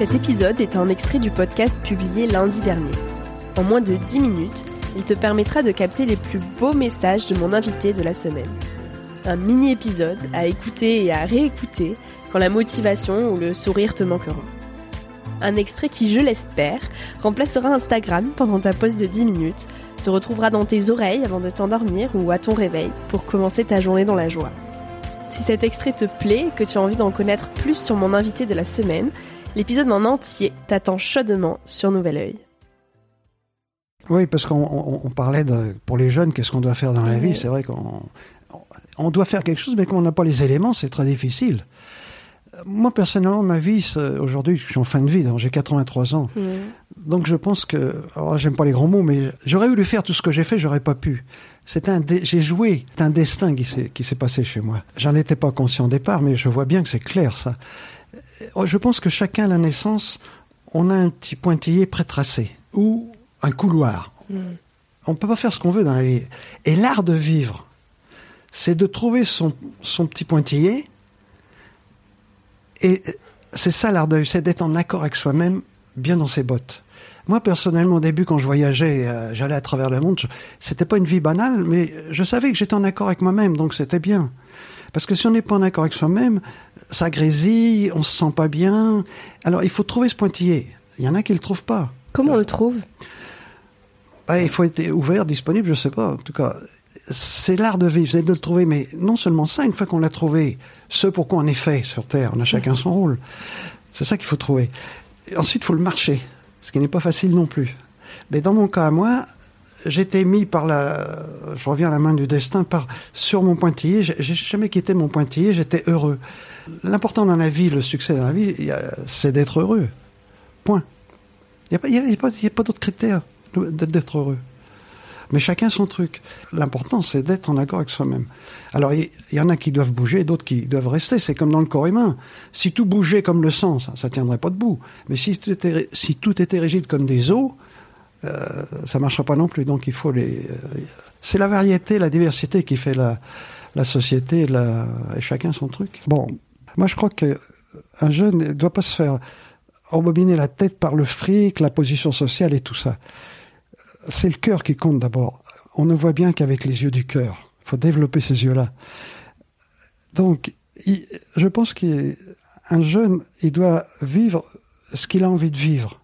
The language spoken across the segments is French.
Cet épisode est un extrait du podcast publié lundi dernier. En moins de 10 minutes, il te permettra de capter les plus beaux messages de mon invité de la semaine. Un mini-épisode à écouter et à réécouter quand la motivation ou le sourire te manqueront. Un extrait qui, je l'espère, remplacera Instagram pendant ta pause de 10 minutes, se retrouvera dans tes oreilles avant de t'endormir ou à ton réveil pour commencer ta journée dans la joie. Si cet extrait te plaît et que tu as envie d'en connaître plus sur mon invité de la semaine, L'épisode en entier t'attend chaudement sur Nouvel Oeil. Oui, parce qu'on parlait de, pour les jeunes, qu'est-ce qu'on doit faire dans la vie. C'est vrai qu'on on doit faire quelque chose, mais qu'on n'a pas les éléments, c'est très difficile. Moi, personnellement, ma vie, aujourd'hui, je suis en fin de vie, j'ai 83 ans. Donc, je pense que, alors, j'aime pas les grands mots, mais j'aurais voulu faire tout ce que j'ai fait, j'aurais pas pu. C'est un, j'ai joué, c'est un destin qui s'est, qui s'est passé chez moi. J'en étais pas conscient au départ, mais je vois bien que c'est clair, ça. Euh, je pense que chacun à la naissance, on a un petit pointillé pré-tracé ou un couloir. Mm. On ne peut pas faire ce qu'on veut dans la vie. Et l'art de vivre, c'est de trouver son, son petit pointillé. Et c'est ça l'art de vivre, c'est d'être en accord avec soi-même, bien dans ses bottes. Moi, personnellement, au début, quand je voyageais, euh, j'allais à travers le monde, c'était pas une vie banale, mais je savais que j'étais en accord avec moi-même, donc c'était bien. Parce que si on n'est pas en accord avec soi-même, ça grésille, on se sent pas bien. Alors il faut trouver ce pointillé. Il y en a qui le trouvent pas. Comment on le trouve? Bah, Il faut être ouvert, disponible, je sais pas. En tout cas, c'est l'art de vivre, c'est de le trouver. Mais non seulement ça, une fois qu'on l'a trouvé, ce pour quoi on est fait sur Terre, on a chacun son rôle. C'est ça qu'il faut trouver. ensuite, il faut le marcher, ce qui n'est pas facile non plus. Mais dans mon cas à moi, j'étais mis par la, je reviens à la main du destin, par sur mon pointillé. J'ai jamais quitté mon pointillé. J'étais heureux. L'important dans la vie, le succès dans la vie, c'est d'être heureux. Point. Il n'y a pas, a pas, d'autres critères d'être heureux. Mais chacun son truc. L'important, c'est d'être en accord avec soi-même. Alors, il y, en a qui doivent bouger, d'autres qui doivent rester. C'est comme dans le corps humain. Si tout bougeait comme le sang, ça, ne tiendrait pas debout. Mais si tout était, rigide comme des os, euh, ça marchera pas non plus. Donc il faut les. Euh, c'est la variété, la diversité qui fait la, société, et chacun son truc. Bon, moi je crois que un jeune ne doit pas se faire embobiner la tête par le fric, la position sociale et tout ça. C'est le cœur qui compte d'abord. On ne voit bien qu'avec les yeux du cœur. Il faut développer ces yeux-là. Donc, je pense qu'un jeune, il doit vivre ce qu'il a envie de vivre.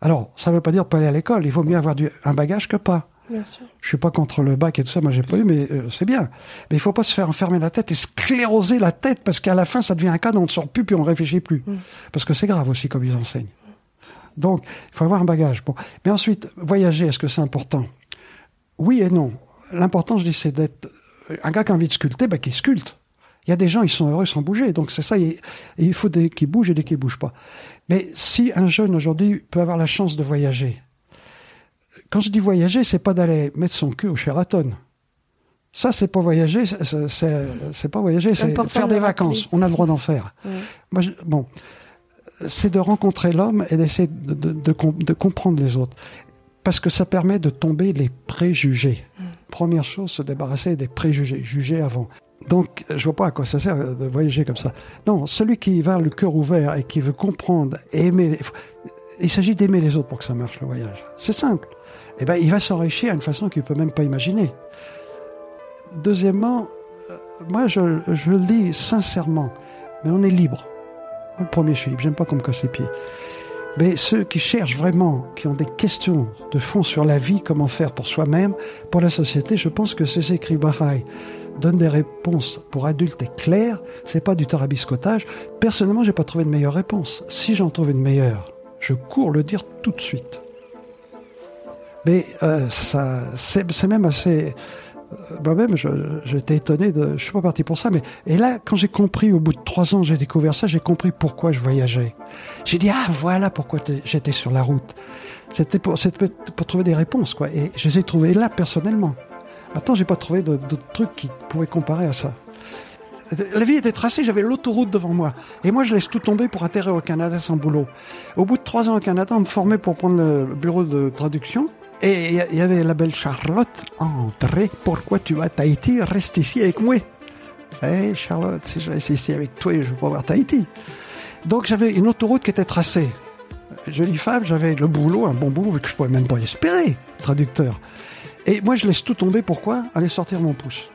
Alors, ça ne veut pas dire pas aller à l'école. Il vaut mieux avoir un bagage que pas. Bien sûr. Je suis pas contre le bac et tout ça. Moi, j'ai pas eu, mais euh, c'est bien. Mais il faut pas se faire enfermer la tête et scléroser la tête parce qu'à la fin, ça devient un cas dont on ne sort plus puis on réfléchit plus. Mm. Parce que c'est grave aussi comme ils enseignent. Donc, il faut avoir un bagage. Bon. Mais ensuite, voyager, est-ce que c'est important? Oui et non. L'important, je dis, c'est d'être un gars qui a envie de sculpter, ben, qui sculpte. Il y a des gens, ils sont heureux sans bouger. Donc c'est ça, il, faut des qui bougent et des qui bougent pas. Mais si un jeune aujourd'hui peut avoir la chance de voyager, quand je dis voyager, c'est pas d'aller mettre son cul au Sheraton. Ça, c'est pas voyager, c'est pas voyager, c'est faire des vacances. On a le droit d'en faire. Moi, bon, c'est de rencontrer l'homme et d'essayer de, de, de, comprendre les autres. Parce que ça permet de tomber les préjugés. Mm. Première chose, se débarrasser des préjugés, juger avant. Donc, je vois pas à quoi ça sert de voyager comme ça. Non, celui qui va le cœur ouvert et qui veut comprendre et aimer, il s'agit d'aimer les autres pour que ça marche le voyage. C'est simple. Eh ben, il va s'enrichir à une façon qu'il peut même pas imaginer. Deuxièmement, euh, moi, je, le dis sincèrement, mais on est libre. Le premier, je suis libre. J'aime pas qu'on me casse les pieds. Mais ceux qui cherchent vraiment, qui ont des questions de fond sur la vie, comment faire pour soi-même, pour la société, je pense que ces écrits Baha'i donnent des réponses pour adultes et claires. C'est pas du tarabiscotage. Personnellement, j'ai pas trouvé de meilleure réponse. Si j'en trouve une meilleure, je cours le dire tout de suite. Mais euh, ça, c'est même assez euh, moi-même, j'étais étonné de, je suis pas parti pour ça, mais et là, quand j'ai compris, au bout de trois ans, j'ai découvert ça, j'ai compris pourquoi je voyageais. J'ai dit ah voilà pourquoi j'étais sur la route. C'était pour, pour trouver des réponses quoi, et je les ai trouvées là personnellement. Maintenant, j'ai pas trouvé d'autres trucs qui pouvaient comparer à ça. La vie était tracée, j'avais l'autoroute devant moi. Et moi, je laisse tout tomber pour atterrir au Canada sans boulot. Au bout de trois ans au Canada, on me formait pour prendre le bureau de traduction. Et il y avait la belle Charlotte entrée. Pourquoi tu vas à Tahiti? Reste ici avec moi. Eh Charlotte, si je reste ici avec toi, je vais pas voir Tahiti. Donc j'avais une autoroute qui était tracée. Jolie femme, j'avais le boulot, un bon boulot que je pouvais même pas espérer, traducteur. Et moi je laisse tout tomber, pourquoi Aller sortir mon pouce?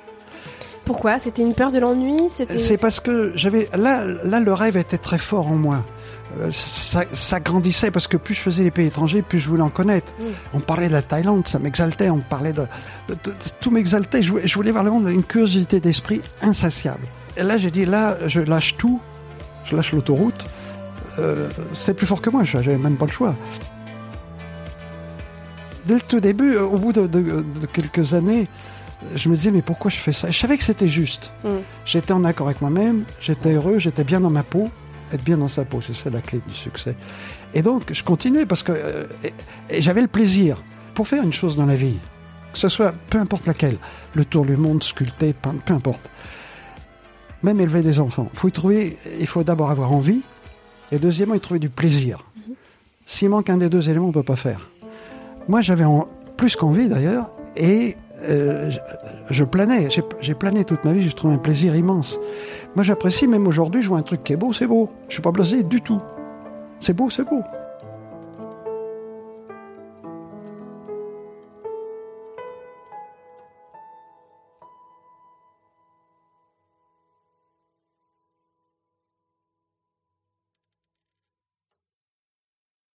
Pourquoi? C'était une peur de l'ennui? C'est parce que j'avais là, là le rêve était très fort en moi. Euh, ça, grandissait parce que plus je faisais les pays étrangers, plus je voulais en connaître. On parlait de la Thaïlande, ça m'exaltait. On parlait de, tout m'exaltait. Je, je, voulais voir le monde, une curiosité d'esprit insatiable. Et là, j'ai dit là, je lâche tout, je lâche l'autoroute. Euh, C'était plus fort que moi, j'avais même pas le choix. Dès le tout début, au bout de, quelques années, je me disais mais pourquoi je fais ça? Je savais que c'était juste. Mm. J'étais en accord avec moi-même, j'étais heureux, j'étais bien dans ma peau être bien dans sa peau, c'est ça la clé du succès. Et donc, je continuais parce que euh, j'avais le plaisir pour faire une chose dans la vie, que ce soit peu importe laquelle, le tour du monde, sculpter, peindre, peu importe. Même élever des enfants. Faut y trouver, il faut d'abord avoir envie, et deuxièmement, y trouver du plaisir. S'il manque un des deux éléments, on peut pas faire. Moi, j'avais plus qu'envie d'ailleurs, et euh, je, planais. J'ai plané toute ma vie, j'ai trouvé un plaisir immense. Moi, j'apprécie, même aujourd'hui, je vois un truc qui est beau, c'est beau. Je suis pas blasé du tout. C'est beau, c'est beau.